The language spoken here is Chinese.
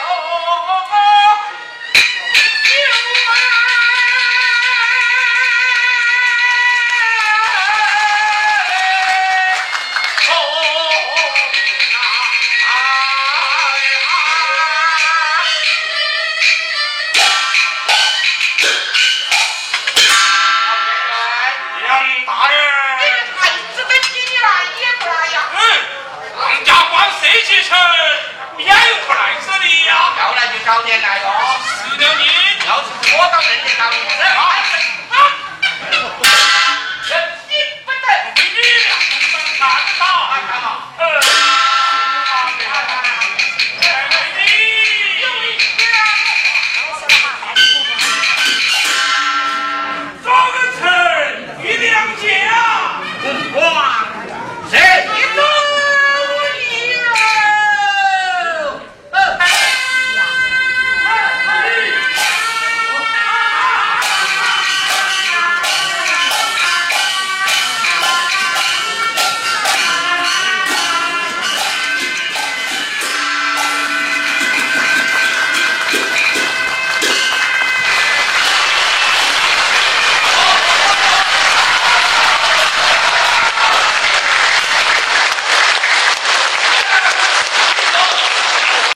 Oh. 好